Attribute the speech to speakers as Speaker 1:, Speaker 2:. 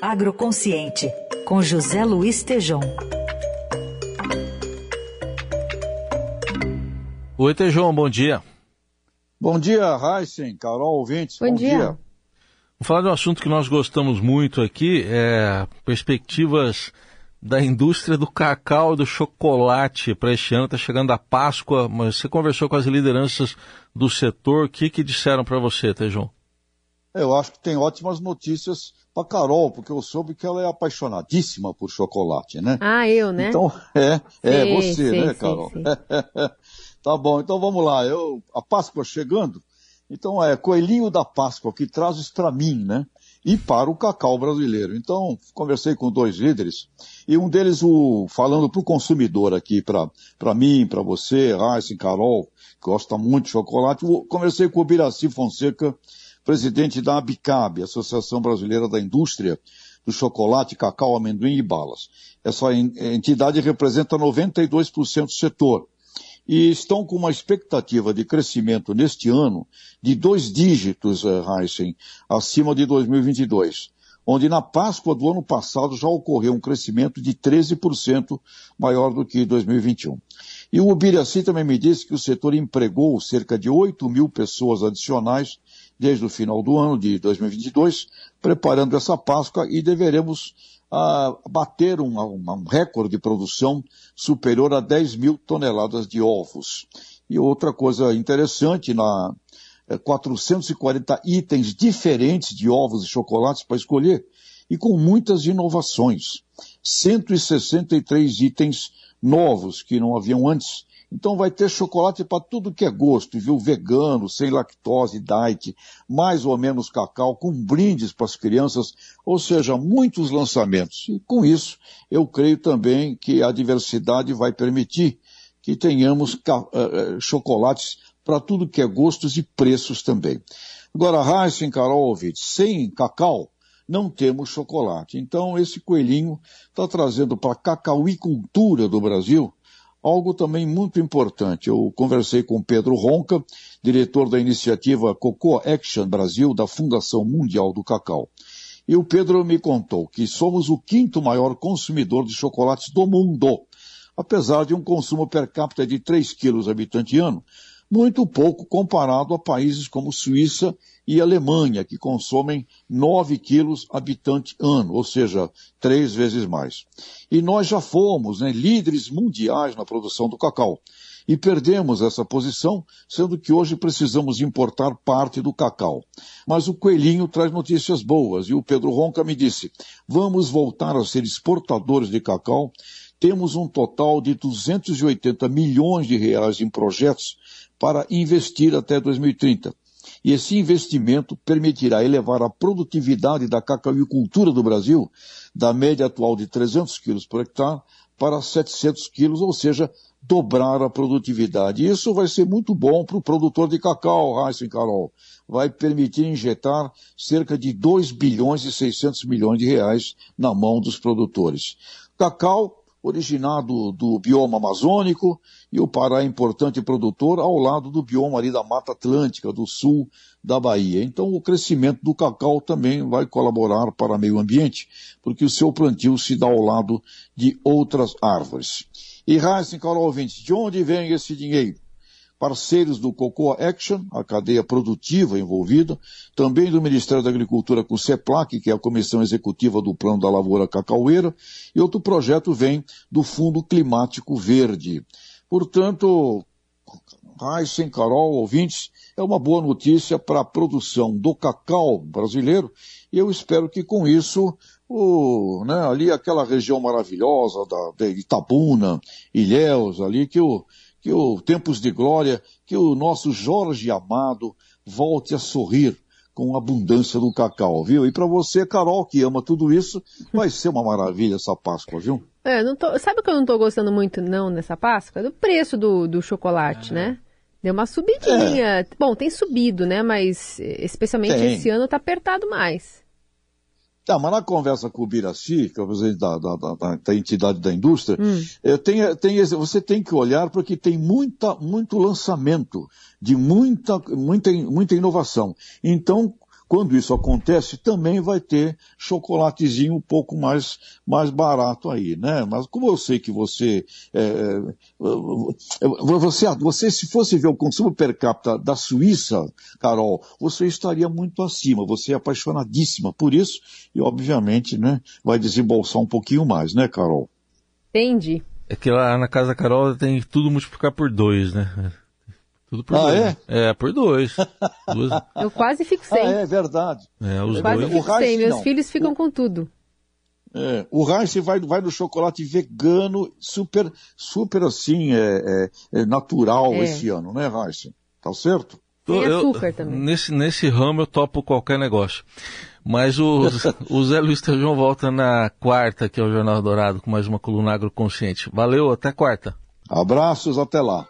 Speaker 1: Agroconsciente, com José Luiz Tejom.
Speaker 2: Oi, Tejom, bom dia.
Speaker 3: Bom dia, Heisen, Carol, ouvintes.
Speaker 4: Bom, bom dia. dia.
Speaker 2: Vou falar de um assunto que nós gostamos muito aqui, é perspectivas da indústria do cacau e do chocolate para este ano. Está chegando a Páscoa, mas você conversou com as lideranças do setor. O que, que disseram para você, Tejão?
Speaker 3: Eu acho que tem ótimas notícias para Carol, porque eu soube que ela é apaixonadíssima por chocolate, né?
Speaker 4: Ah, eu, né?
Speaker 3: Então, é, é sim, você, sim, né, Carol? Sim, tá bom, então vamos lá. Eu, a Páscoa chegando, então é Coelhinho da Páscoa que traz isso para mim, né? E para o cacau brasileiro. Então, conversei com dois líderes, e um deles, o, falando para o consumidor aqui, para mim, para você, Raíssa Carol, que gosta muito de chocolate, conversei com o Biraci Fonseca, presidente da ABICAB, Associação Brasileira da Indústria do Chocolate, Cacau, Amendoim e Balas. Essa entidade representa 92% do setor e estão com uma expectativa de crescimento neste ano de dois dígitos, uh, Heisen, acima de 2022, onde na Páscoa do ano passado já ocorreu um crescimento de 13% maior do que 2021. E o Ubiraci também me disse que o setor empregou cerca de 8 mil pessoas adicionais desde o final do ano de 2022, preparando essa Páscoa e deveremos uh, bater um, um, um recorde de produção superior a 10 mil toneladas de ovos. E outra coisa interessante, na 440 é, itens diferentes de ovos e chocolates para escolher, e com muitas inovações. 163 itens novos que não haviam antes, então vai ter chocolate para tudo que é gosto, viu? Vegano, sem lactose, diet, mais ou menos cacau, com brindes para as crianças, ou seja, muitos lançamentos. E com isso, eu creio também que a diversidade vai permitir que tenhamos uh, chocolates para tudo que é gostos e preços também. Agora, Heisen, Karol, sem cacau, não temos chocolate. Então, esse coelhinho está trazendo para a cacauicultura do Brasil algo também muito importante. Eu conversei com Pedro Ronca, diretor da iniciativa Cocoa Action Brasil da Fundação Mundial do Cacau. E o Pedro me contou que somos o quinto maior consumidor de chocolates do mundo, apesar de um consumo per capita de 3 quilos habitante ano, muito pouco comparado a países como Suíça e Alemanha, que consomem 9 quilos habitante ano, ou seja, três vezes mais. E nós já fomos né, líderes mundiais na produção do cacau. E perdemos essa posição, sendo que hoje precisamos importar parte do cacau. Mas o Coelhinho traz notícias boas, e o Pedro Ronca me disse, vamos voltar a ser exportadores de cacau, temos um total de 280 milhões de reais em projetos para investir até 2030 e esse investimento permitirá elevar a produtividade da cacauicultura do Brasil da média atual de 300 quilos por hectare para 700 quilos, ou seja, dobrar a produtividade. Isso vai ser muito bom para o produtor de cacau, Heisen Carol. Vai permitir injetar cerca de 2 bilhões e 600 milhões de reais na mão dos produtores. Cacau originado do bioma amazônico, e o Pará é importante produtor ao lado do bioma ali da Mata Atlântica, do sul da Bahia. Então o crescimento do cacau também vai colaborar para meio ambiente, porque o seu plantio se dá ao lado de outras árvores. E Heisen, Carol ouvintes, de onde vem esse dinheiro? Parceiros do Cocoa Action, a cadeia produtiva envolvida, também do Ministério da Agricultura com o CEPLAC, que é a Comissão Executiva do Plano da Lavoura Cacaueira, e outro projeto vem do Fundo Climático Verde. Portanto, Raíssen, Carol, ouvintes, é uma boa notícia para a produção do cacau brasileiro, e eu espero que com isso o, né, ali aquela região maravilhosa da, de Itabuna, Ilhéus, ali que o, que o Tempos de Glória, que o nosso Jorge amado volte a sorrir com a abundância do cacau, viu? E para você, Carol, que ama tudo isso, vai ser uma maravilha essa Páscoa, viu?
Speaker 4: É, não tô, sabe o que eu não estou gostando muito não nessa Páscoa? Do preço do, do chocolate, é. né? Deu uma subidinha. É. Bom, tem subido, né? Mas especialmente tem. esse ano está apertado mais.
Speaker 3: Tá, mas na conversa com o Biraci, que é o presidente da, da, da, da entidade da indústria, hum. Tem, tem, você tem que olhar porque tem muita, muito lançamento de muita, muita, muita inovação. Então, quando isso acontece, também vai ter chocolatezinho um pouco mais, mais barato aí, né? Mas como eu sei que você, é, você, você, se fosse ver o consumo per capita da Suíça, Carol, você estaria muito acima, você é apaixonadíssima por isso e, obviamente, né, vai desembolsar um pouquinho mais, né, Carol?
Speaker 4: Entendi.
Speaker 2: É que lá na casa da Carol tem tudo multiplicar por dois, né? Tudo por
Speaker 3: ah,
Speaker 2: dois.
Speaker 3: é?
Speaker 2: É, por dois.
Speaker 4: Duas... Eu quase fixei.
Speaker 3: Ah, é verdade.
Speaker 2: É, os
Speaker 4: quase
Speaker 2: dois.
Speaker 4: fixei. Meus não. filhos ficam o... com tudo.
Speaker 3: É, o Rice vai, vai no chocolate vegano, super, super assim, é, é, é natural é. esse ano, né, Rice? Tá certo?
Speaker 4: Tem açúcar eu, também.
Speaker 2: Nesse, nesse ramo eu topo qualquer negócio. Mas o, o Zé Luiz Tejão volta na quarta, que é o Jornal Dourado, com mais uma coluna agroconsciente. Valeu, até quarta.
Speaker 3: Abraços, até lá.